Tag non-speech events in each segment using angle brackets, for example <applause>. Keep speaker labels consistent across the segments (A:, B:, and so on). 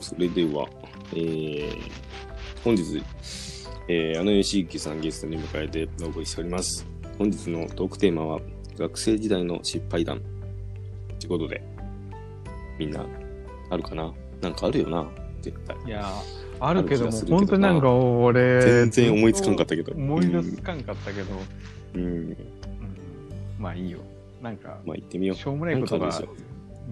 A: それでは、えー、本日、えー、あの吉行さんゲストに迎えてお送りしております。本日のトークテーマは、学生時代の失敗談。ということで、みんな、あるかな？なんかあるよな？絶対。
B: いやー、あるけども、本当になんか俺、
A: 全然思いつかんかったけど。
B: 思い出つかんかったけど、
A: うん。うん。
B: うんまあいいよ。なんか、
A: まあ行ってみよう。
B: しょうもないことが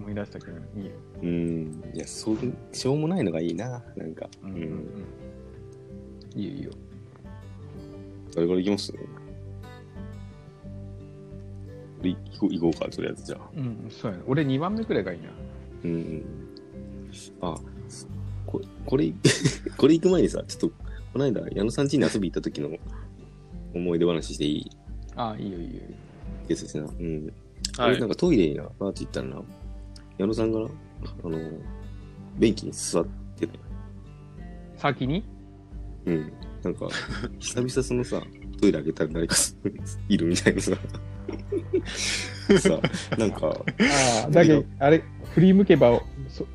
B: 思い出したけど、いいよ。
A: うん。いや、そう、しょうもないのがいいな。なんか。う
B: うんうんうん
A: ん。
B: いいよいいよ。
A: 誰から行きます？俺行こう行こうか、とりあえずじゃあ。
B: うん、そうやね。俺2番目くらいがいいな。
A: うんうん。あ、ここれ、<laughs> これ行く前にさ、ちょっと、この間、矢野さん家に遊び行った時の思い出話していい？
B: ああ、いいよいいよ。
A: ですしな。うん。
C: はい
A: 俺なん。かトイレにな、バーって行ったらな、矢野さんがな、あの、便器に座ってて、
B: 先に？
A: うん。なんか、久々そのさ、トイレ開けたら誰かいるみたいなさ、さ、なんか、
B: ああ、だけど、あれ、振り向けば、そ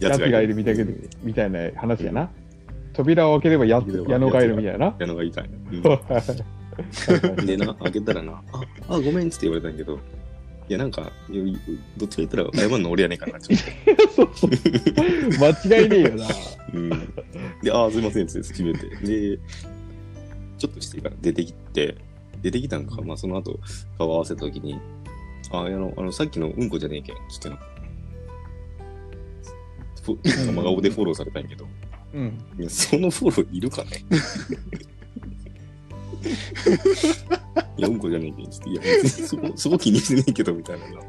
A: や
B: やつがいるみたいなみたいな話やな。扉を開ければや矢野がいるみたいな。
A: 矢野がいたんや。うん
B: は
A: でな、開けたらな、あ、あ、ごめんっつって言われたんやけど、いや、なんか、どっちか言ったら謝るの俺やねんからな、ちょっ
B: そうそう間違いねえよな。
A: と。うん。で、あ、すいませんって決めて。で、ちょっとしてから出てきて、出てきたんか、まあその後、顔合わせた時に、あ、あの、あの、さっきのうんこじゃねえけん、つってな。ふ真顔でフォローされたんやけど、
B: うん。
A: いや、そのフォローいるかね？<laughs> いや、うんこじゃねえけん、つって。いや、別にそこ、<laughs> そこ気にしてねえけど、みたいなな。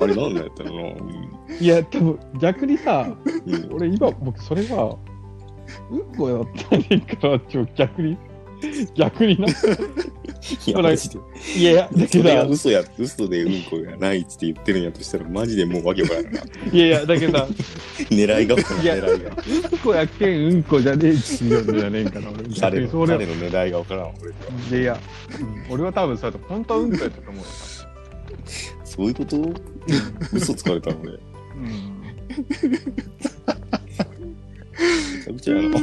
A: あれ、なんなんやったらな。うん
B: いや、多分逆にさ、
A: うん
B: 俺今、僕それは、うんこやったねんから、ちょ、逆に、逆にな。
A: いや、マジで。
B: いやだ
A: それが
B: けど、
A: 嘘や、嘘でうんこがないっつって言ってるんやとしたら、マジでもうわけわからんな。
B: いやいや、だけどさ、
A: 狙いが狙いが。
B: うんこやけんうんこじゃねえって言うんじゃねえんかな、俺。逆
A: 彼の、
B: にそれ
A: 彼の狙いがわからん、俺は。
B: いやいや、うん俺は多分そうやと、本当はうんこやったと思うよ。
A: そういうこと？嘘つかれたの俺。め
B: うん
A: ちゃくちゃやな。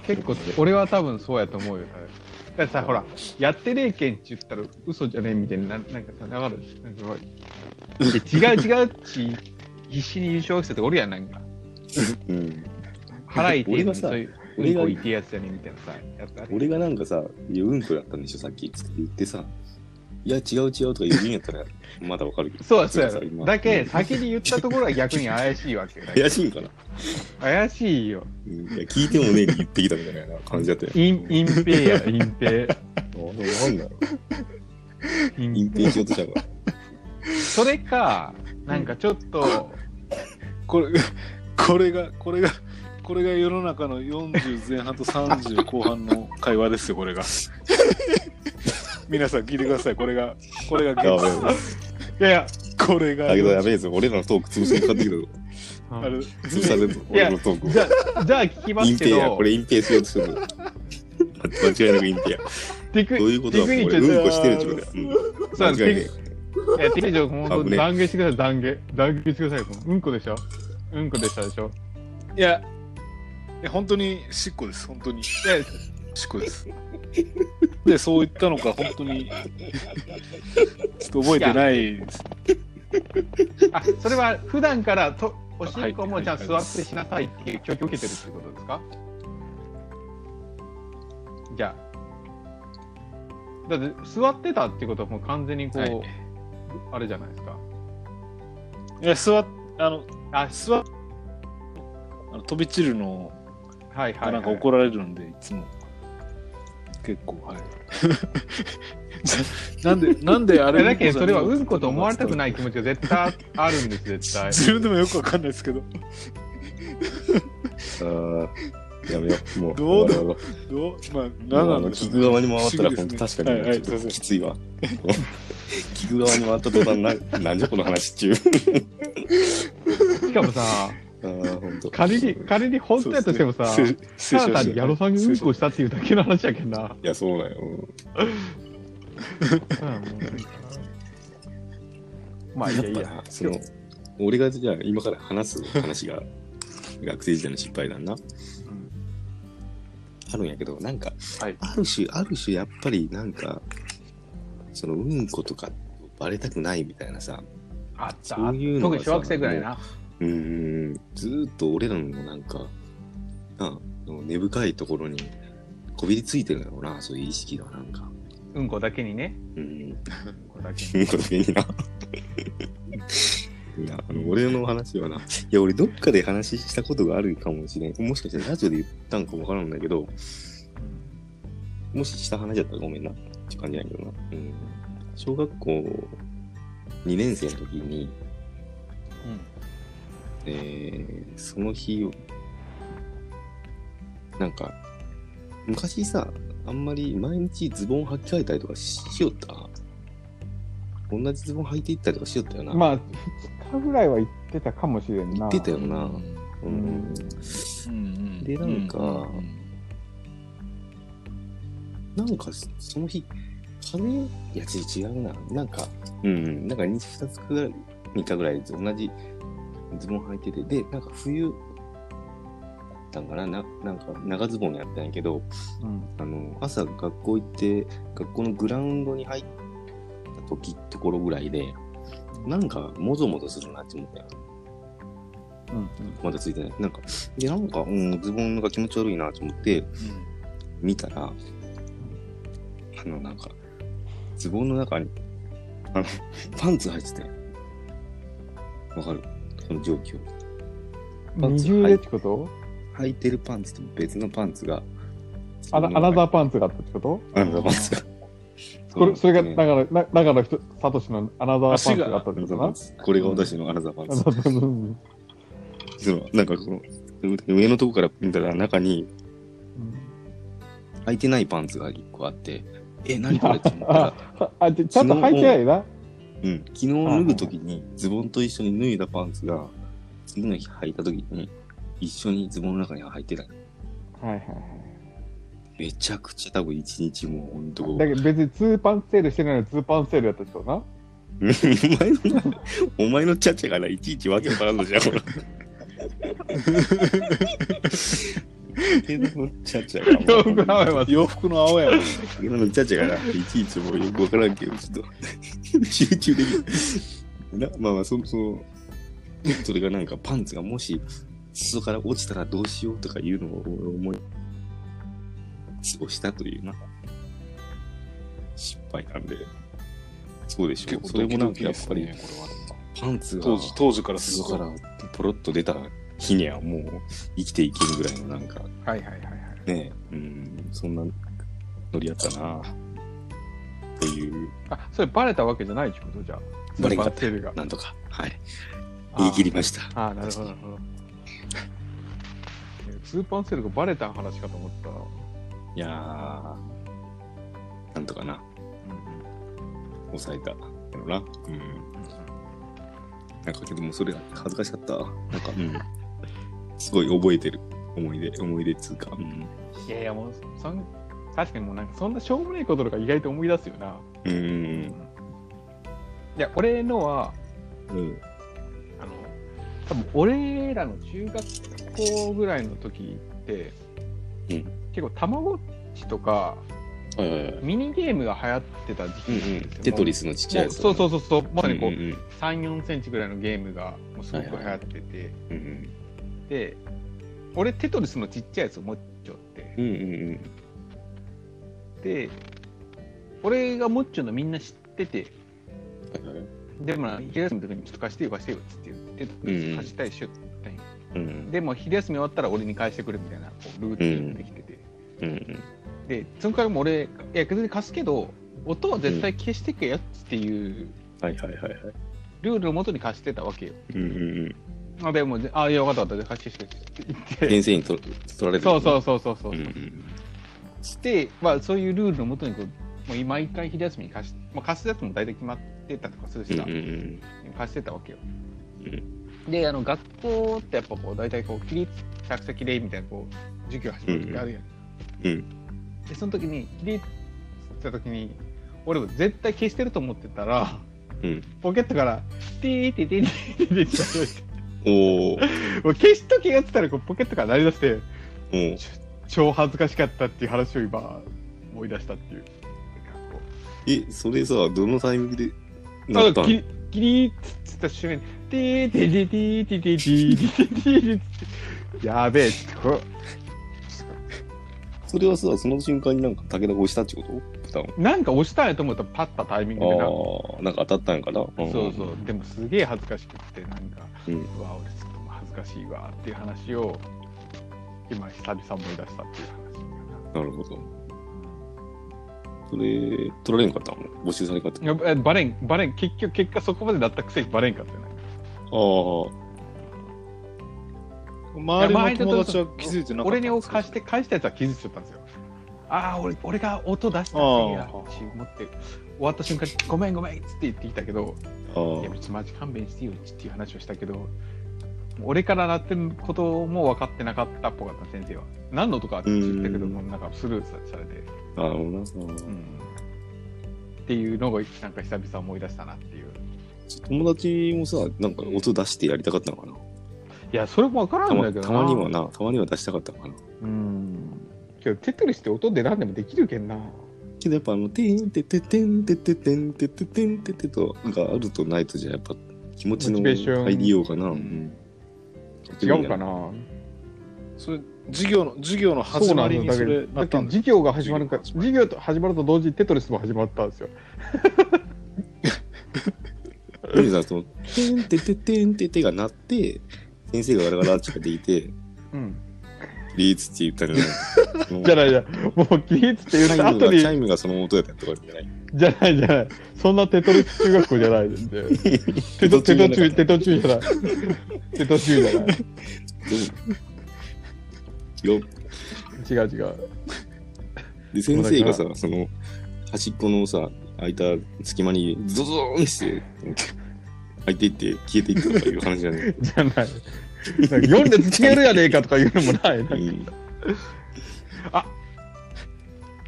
B: 結構、俺は多分そうやと思うよ。だってさ、ほら、やってねえけんって言ったら嘘じゃねえみたいな、なんかさ、だから、なんかすごいで違う違うっち、必死に優勝してておるやん、なんか。
A: うん。
B: 腹痛いの
A: 俺がさ
B: そういう、うんこ痛いやつやねんみたいなさ、
A: 俺がなんかさ、いや、うんこやったんでしょ、さっき。って言ってさ、いや、違う違うとか言うんやったら、<laughs> まだわかるけど。
B: そうや、そうや。だけ、
A: うん
B: 先に言ったところが逆に怪しいわけよ。
A: 怪しいんかな、
B: 怪しいよ。
A: うん、いや聞いてもねえで言ってきたみたいな感じだったよ。
B: 隠隠蔽や、<laughs> 隠蔽。
A: なんだろう。
B: 隠
A: 隠蔽しようとしたの？か。
B: それか、なんかちょっと、
C: これ、これが、これが、これが世の中の40前半と30後半の会話ですよ、これが。皆さん聞いてください、これが、これが
A: やべ
C: 現
A: え。
B: いやいや、
C: 実これが
A: だけどやべえぞ、俺らのトーク潰しにかかってくるぞ。
C: あれ、
A: 潰されるぞ、俺のトークを。
B: じゃあ、じゃあ聞きますけ
A: 隠蔽こ、れ隠蔽しようとしてるぞ。間違いなく隠蔽や。
B: テク
A: どういうことだ、うんこしてるってこと。うん
B: そう
A: 間違いね
B: いや、テクニッ断言してください、断言。断言してください。うんこでしょ？うんこでしたでしょ？
C: いや、いや本当にしっこです、本当に。
B: いや、
C: しっこです。で、そう言ったのか、本当に、ちょっと覚えてないです。
B: あ、それは普段からと、おしっこも
C: はい
B: じゃあ座ってしなさいっていう教育を受けてるってことですか？じゃあ。だって座ってたってことはもう完全にこう、
C: はい
B: あれじゃないですか？
C: いや、座っ、あの、
B: あ、
C: 座っ、あの飛び散るの
B: はいはい、はい。
C: がなんか怒られるんで、いつも。結構、はい。<laughs> なんで、なんであれ
B: いやだけどそれはうんこと思われたく
C: い。
B: ない気持ちが絶対あるんです、絶対。<laughs>
C: 自分でもよくわかんないですけど、
A: あーやめよう。もう、
C: どう
A: 終わろう
C: どう？まあ、
A: も
C: 何なんでしょう
A: 聞く側に回ったら、本当確かに、
C: はいはい
A: ちょっときついわ。聞く側に回った途端、ななんじゃこの話中。
B: しかもさ、
A: あ。
B: 仮に、仮に本当やとしてもさ、
C: ねせ
B: ただ単に矢野さんがうんこしたっていうだけの話やけんな。
A: いや、そうなんよ。
B: まあいいやいいや。
A: その、俺がじゃあ今から話す話が、<laughs> 学生時代の失敗談な。
B: うん
A: あるんやけど、なんか、
B: はい。
A: ある種、ある種やっぱりなんか、その、うんことかバレたくないみたいなさ、
B: あった。
A: そういうの
B: 特に小学生ぐらいな。
A: うーん、ずーっと俺らのなんか、な根深いところにこびりついてるんだろうな、そういう意識がなんか。
B: うんこだけにね。
A: うん。
B: うんこだけに。
A: うんこだけにな。いや、あの、俺の話はな、いや、俺どっかで話したことがあるかもしれん。もしかしてラジオで言ったんかわからんだけど、もしした話だったらごめんな。って感じなんやけどな。うん。小学校2年生の時に、えー、その日、なんか、昔さ、あんまり毎日ズボン履き替えたりとかししよった？同じズボン履いていったりとかしよったよな？
B: うん。まあ、2日ぐらいは行ってたかもしれんな。
A: 言ってたよな。
C: う
A: うん
B: うん
C: ん
A: でなんか
C: うん
A: なんか、その日、風邪いや、ち違うな。なんか、うん、なんか 2, 2つくらい、3日ぐらい同じズボン履いてて、で、なんか冬、だったんかな？ななんか長ズボンやったんやけど、
B: うん。
A: あの、朝学校行って、学校のグラウンドに入った時ところぐらいで、なんか、もぞもぞするなって思ったよ。
B: うん。
A: まだついてない。なんか、で、なんか、うん、ズボンが気持ち悪いなと思って、見たら、あの、なんか、ズボンの中に、あの、パンツ入ってて。わかる？この状況。パン
B: 二
A: ツ
B: 重でってこと？
A: 履いてるパンツと別のパンツが、
B: アナアナザー
A: ー
B: パンツがあったってこと？
A: アナザーパンツが。<laughs>
B: これそれが
A: ね。
B: 長野な長野人サトシのアナザーパンツがあったってこと？な
A: これが私のアナザーパンツ。
B: うん
A: そのなんかこの、上のとこから見たら中に履いてないパンツが一個あって、え、何これって思ったら、<laughs>
B: あ、ちちゃんと履いてないな。
A: うん、昨日脱ぐときにズボンと一緒に脱いだパンツが、次の日履いたときに一緒にズボンの中に入ってた。
B: はいはいはい。
A: めちゃくちゃ多分一日もうほんと
B: だけど別にツーパンセールしてないのにツーパンセールやった人な。<laughs>
A: お前の、お前のチャチャがないちいちわけわからんのじゃん、ほら。<laughs> けどのチャチャが
B: よく名前は
C: 洋服の青やろ。
A: 今のチャチャがないちいちもうよくわからんけど、ちょっと集中できない。な <laughs> まあまあ、そその、それがなんかパンツがもし、裾から落ちたらどうしようとかいうのを思い、過ごしたというな。失敗なんで。そうでしょう。それもなんかやっぱり、パンツが
C: 当時、当時からすると。
A: 裾からポロッと出た日にはもう生きていけるぐらいのなんか
B: はいはいはいはい。
A: ね、うん、そんなノリやったな。という、
B: あ、それバレたわけじゃないってこと？じゃあ。
A: バレんかった。なんとか、はい。言い切りました。
B: ああ、なるほどなるほど。<laughs> ツーパンセールがバレた話かと思った。
A: いやー、なんとかな、抑えたやろな。うん。なんかけどもそれ恥ずかしかった。なんか、うん。すごい覚えてる。思い出、思い出っつうか。うん。
B: いやいや、もう、そん確かにもうなんかそんなしょうもないこととか意外と思い出すよな。
A: うん。
B: いや、俺のは、
A: うん。
B: あの、多分俺らの中学校ぐらいの時って、
A: うん
B: 結構たまごっちとか
A: はいはいはい。
B: ミニゲームが流行ってた時期
A: うんうん。テトリスのちっちゃいやつ。
B: そうそうそうそうまさにこう、
A: うんうんうん
B: 3、4センチぐらいのゲームがもうすごく流行ってて、
A: うんうん
B: で、俺テトリスのちっちゃいやつを持っちゃって、
A: うんうん
B: で、俺が持っちゃうのみんな知ってて、
A: うん。はいはい。
B: でもな、昼休みの時にちょっと貸してよ貸してよっつって言って、
A: うんうん
B: 貸したりしよったんよ
A: うん
B: でも昼休み終わったら俺に返してくれみたいなこうルーティンができてて、
A: うんうん。
B: で、そのからも俺、いや、別に貸すけど、音は絶対消してけやっていう
A: はいはいはいはい。
B: ルールのもとに貸してたわけよ。
A: うんうんうん。
B: あでも、あ、いや、分かった分かった。<laughs>
A: 先生に取取られる。
B: そうそうそうそうそう。
A: うんうん。
B: して、まあ、そういうルールのもとにこう、もう毎回昼休みに貸し、まあ、貸すやつも大体決まってたとかするしさ、
A: うんうん
B: 貸してたわけよ。
A: う
B: で、あの、学校ってやっぱこう、大体こう、起立、着席礼みたいな、こう、授業始まる時あるやん。
A: うん
B: で、その時に、起立した時に、俺も絶対消してると思ってたら、
A: うん。
B: ポケットからてーてててててて
A: おー。
B: もう消しときがつったらこうポケットから鳴り出して、超恥ずかしかったっていう話を今思い出したっていう。
A: え、それさ、どのタイミングで
B: な
A: ったの？
B: キリッつった瞬間に、てーててててててててててやべえ、ちょっとこ
A: それはさ、その瞬間になんか武田が押したってこと？ボタンを
B: うなんか押したんやと思ったらパッたタイミングでな。
A: ああ、なんか当たったんかな。うん
B: そうそう。でもすげえ恥ずかしくって、なんか、
A: うん
B: うわ、俺ちょっと恥ずかしいわっていう話を、今久々思い出したっていう話か
A: なるほど。それ、取られんかったの？募集されんかった
B: な。やっぱえバレん、バレん、結局、結果そこまでだったくせにバレんかったよね。
A: あ
C: 周りの友達は気づいてなかった
B: 俺に貸して、返したやつは気づいちゃったんですよ。ああ、俺、俺が音出したせいやって思って、終わった瞬間に、ごめんごめんっつって言ってきたけど、いや、別にマジ勘弁してよっていう話をしたけど、俺から鳴ってることも分かってなかったっぽかった、先生は。何のとかって言ったけども、なんかスルーさされて、
A: あ、なるほどな。
B: っていうのを、なんか久々思い出したなっていう。
A: 友達もさ、なんか音出してやりたかったのかな？
B: いや、それも分から
A: たま
B: んだけどな。
A: たまにはな、たまには出したかったのかな。
B: うん。けど、テトリスって音で何でもできるけんな。
A: けどやっぱあの、てんてててんてててんてててんててとがあるとないとじゃやっぱ気持ちの入りようかな。
B: う
A: うんん。
B: 違うかな。
C: それ授業の授業の始まりにそれ
B: だっ
C: なってたんです
B: 授業が始まるから、授業と始まると同時にテトリスも始まったんですよ。
A: ユニさん、その、てんてててんててが鳴って、先生がガラガラって聞いていて、
B: うん。
A: リーツって言ったんじゃない
B: じゃないじゃん。もう起立って言った後に
A: チャイムが、チ、ャイムがその音やったとかじゃない。
B: じゃないじゃない。そんなテトリス中学校じゃないんで。<laughs> テト、テト中、テト中じゃない。テト中じゃない。
A: よ
B: 違う違う。
A: で、先生がさ、その、端っこのさ、空いた隙間にゾゾーンして、入っていって消えていったとかいう話じゃね <laughs>
B: じゃない。読んでつけるやねえかとか言うのもない。
A: うん。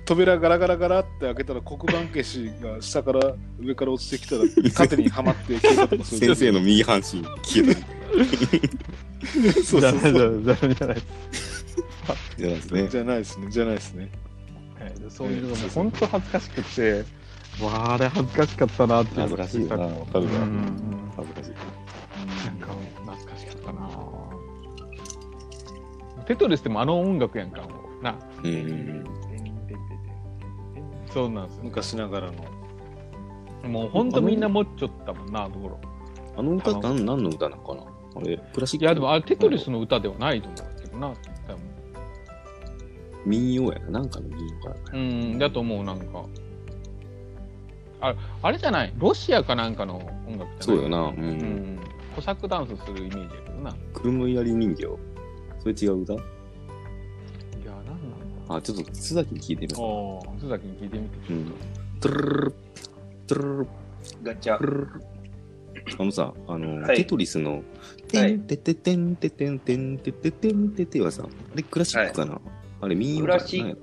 C: 扉ガラガラガラって開けたら黒板消しが下から上から落ちてきたら <laughs> 縦にはまって消えたとかそういう
A: 先生の右半身消えた。
C: そう
B: じゃないじ
C: そうそう
B: ゃないじゃない。
A: じゃないですね。
C: じゃないですねじゃないですね
B: はいそういうのがもう本当恥ずかしくて、わあ、あれ恥ずかしかったなって
A: 恥ずかしいよな。わかるわ。
B: うんうん
A: 恥ずかしい。
B: なんか懐かしかったなテトリスでもあの音楽やんか、もうな。
A: うん。
B: そうなんですよ。
C: 昔ながらの
B: もう本当みんな持っちゃったもんな、ところ。
A: あの歌って何何の歌なのかな？あれ、クラシック
B: いや、でもあれテトリスの歌ではないと思うけどな。多分
A: 民謡やな。なんかの民謡かな。
B: うん、だと思う、なんか。ああれじゃない？ロシアかなんかの音楽じゃない？
A: そうよな。う。
B: うんん。コサックダンスするイメージやけどな。い
A: 車やり人形？それ違う歌？
B: や、なんなんだ
A: あ、ちょっと津崎聞いてみ
B: 須崎に聞いてみて。
A: う。うん。トゥルルルルトゥルルルル
D: ガチャ
A: トゥ。ルルルあのさ、あの、
D: はい
A: テトリスの、てんてててんててんてんてててんててはさ、あれクラシックかな、あれ民謡かな
D: クラシッ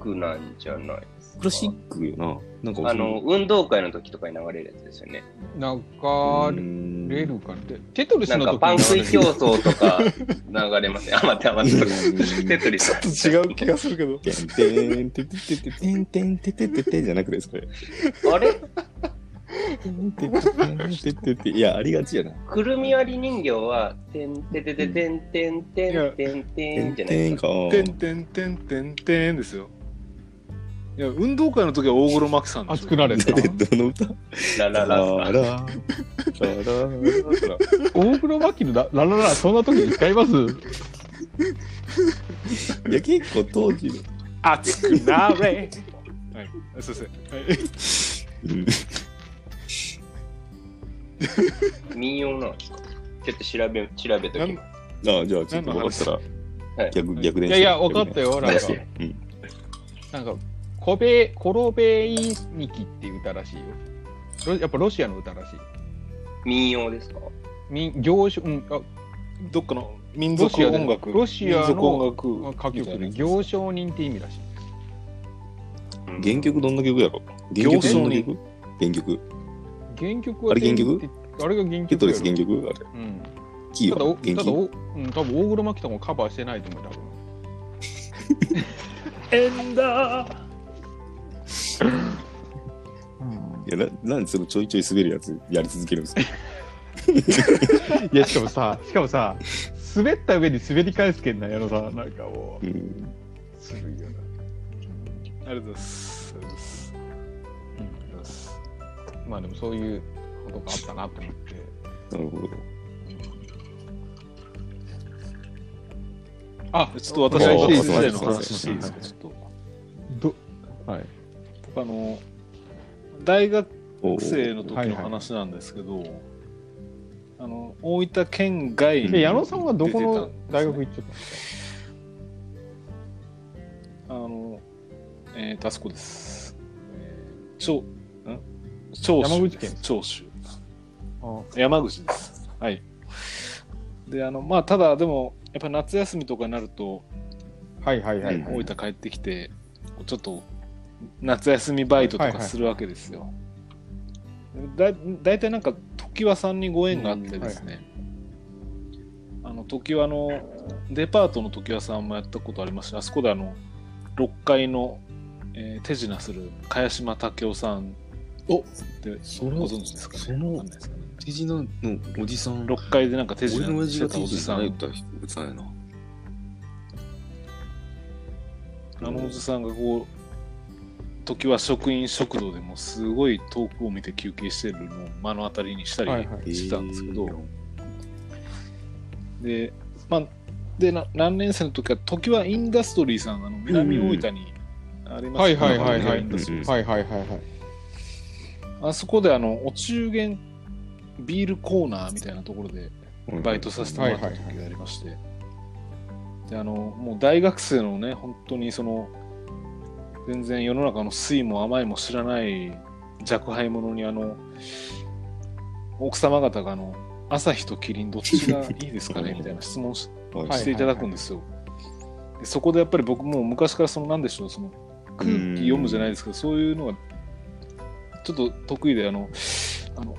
D: クなんじゃない。
A: クラシックよな。なんか
D: あの、運動会の時とかに流れるやつですよね。
B: なんか、
A: レ
B: レールかでテトリス
D: なんかパン食い競
B: 日
D: 争とか流れますね。<laughs> あ、待って待って。テトリス。
C: ちょっと違う気がするけど
A: てんてんてててててんてんててててじゃなくてそれ。
D: あれ
A: てんてててんててていや、ありがちやな。
D: くるみ割り人形は、てんててててんてんてんてんて
A: てん
D: んじゃないですか。
A: てんか。
C: てんてんてんてんてんですよいや運動会の時は大黒摩季さんで
B: あ、
C: しょ
B: 作られた。
A: で、どの歌？
D: ラララ
A: ラララララ
B: 大黒摩季のララララ、そんな時に使います？
A: いや、結構当時の。
C: 熱くなれはいすいませんはい
A: うん
D: 民謡なんですかちょっと調べ、調べときます。
A: ああ、じゃあちょっと分かったら
D: はい
A: 逆、逆で。
B: いやいや、分かったよ。なんか、
A: うん。
B: なんか、コベ、コロベイニキっていう歌らしいよ。ロやっぱロシアの歌らしい。
D: 民謡ですか？
B: 民行書、うん、あ
C: どっかの民族
B: ロシアで
C: 音楽
B: ロシアの
C: 民族音楽
B: 歌曲で行商人って意味らしい。
A: 原曲どんな曲やろ？原曲どんな曲？原曲。
B: 原曲は
A: あれ原曲？
B: あれが原曲
A: テトリス原曲？あれ。
B: うん。
A: キー
B: ただ、お
A: は元気
B: ただお、うん、多分大黒摩季とかもカバーしてないと思う、多分。<laughs>
C: エンダー
A: いやな、なんでそのちょいちょい滑るやつやり続けるんですか？
B: いや、しかもさ、しかもさ、滑った上に滑り返すけんな、やろさ、なんかも
A: うん。
B: う、するよな。
C: ありがとうございます。ありがとうございます。ま
B: あでもそういうことがあったなと思って。
A: なるほど。
B: あ
C: ちょっと私
A: あ
C: の学生時代の話していいですか、ちょっと。
B: ど、はい。
C: 僕あの、大学
A: お
C: 生の時の
B: はいはい
C: 話なんですけど、あの、大分県外に
B: え、矢野さんはどこの大学行っちゃったんです
C: あの、えーと、あそこです。えー、長、ん？長州
B: 山口県
C: 長州。
B: か
C: 山口です。はい。で、あの、まあ、ただ、でも、やっぱり夏休みとかになると、
B: はいはいはい。
C: 大分帰ってきて、ちょっと、夏休みバイトと
B: はいはい
C: かするわけですよ。だ大体なんか、常盤さんにご縁があってですね、あの、常盤の、デパートの常盤さんもやったことありますし、あそこであの、6階の、えー手品する茅島武雄さん
A: お
C: って
A: そ
C: ご存知ですかね？
A: その手品のおじさん。
C: 6階でなんか手品してたおじさん。あのおじさんがこう、時は職員食堂でもすごい遠くを見て休憩してるのを目の当たりにしたり
B: はいはい。
C: してたんですけど、で、まあ、でな何年生の時は、時はインダストリーさん、あの南大分にあります
B: はいはいはいはい。
C: インダストリーさん
B: はいはいはいはい。
C: あそこであのお中元ビールコーナーみたいなところでバイトさせてもらった時がありまして、であのもう大学生のね本当にその全然世の中の酸いも甘いも知らない若輩者にあの奥様方があの朝日とキリンどっちがいいですかねみたいな質問し <laughs> していただくんですよ、でそこでやっぱり僕も昔からそのなんでしょうその空気読むじゃないですけどそういうのがちょっと得意であのあの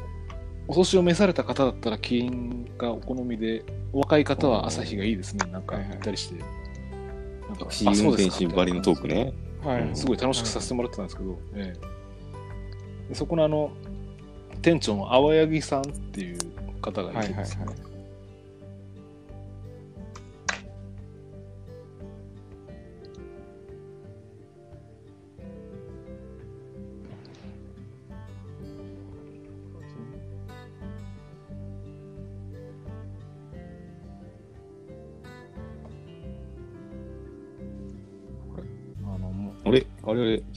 C: お年を召された方だったらキリンがお好みでお若い方は朝日がいいですねなんか言ったりして、なんか
A: タクシー運転手ばりのトークね。
B: はい。
C: すごい楽しくさせてもらってたんですけど、えそこのあの店長の青柳さんっていう方がいてですね、
B: はいはいはい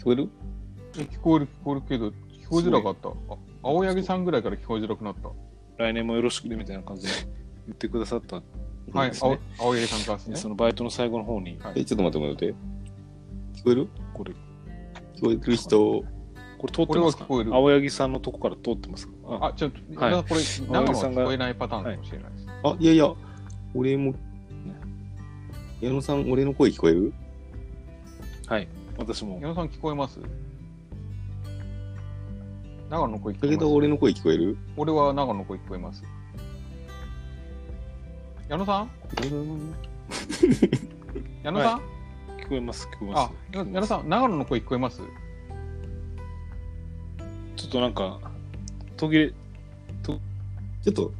A: 聞こえる？
B: え聞こえる聞こえるけど、聞こえづらかった。あ青柳さんぐらいから聞こえづらくなった。
C: 来年もよろしくねみたいな感じで <laughs> 言ってくださった。ん
B: はい、
C: ですね。
B: 青青柳さんからですね。
C: でそのバイトの最後の方に、
B: はい。
A: え、ちょっと待って待って。聞こえる？
C: これ、
A: 聞こえてる人、
C: これ通ってますか？
B: これは聞こえる。
C: 青柳さんのとこから通ってますか？あ
B: あ、ちょっと、
C: はい。
B: これ、生のは聞こえないパターンかもしれないです。
A: あ、いやいや、俺も、矢野さん、俺の声聞こえる？
C: はい。私も。
B: 矢。野さん聞こえます？長野の声聞こえます？
A: ど俺の声聞こえる？
B: 俺は長野の声聞こえます。矢野さん？<laughs> 矢野さん、
C: 聞こえます、聞こえま
B: あ
C: す。、
B: 矢野さん、長野の声聞こえます？
C: ちょっとなんか、途切れ、
A: ちょっと、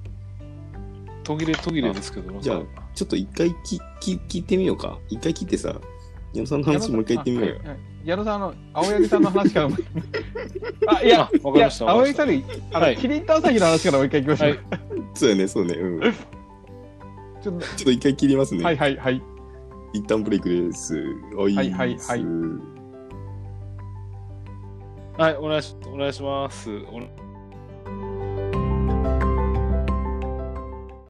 C: 途切れ途切れですけど、
A: じゃあちょっと一回きき聞いてみようか。一回切ってさ、矢野さんの話もう一回言ってみようよ。
B: 矢野さん、あの、青柳さんの話からも。<laughs> あ、いや、
C: あわかりました
B: 青柳さんに、あの、
C: はい
B: キリンと朝日の話からもう一回行きましょう。
C: はい
A: そうやね、そうね。うん。ち
B: ちょっ
A: ょっと一回切りますね。
B: とはいはいはい。
A: 一旦ブレイクです。はい
B: はいはいはい
C: はい、お願いしお願いします。お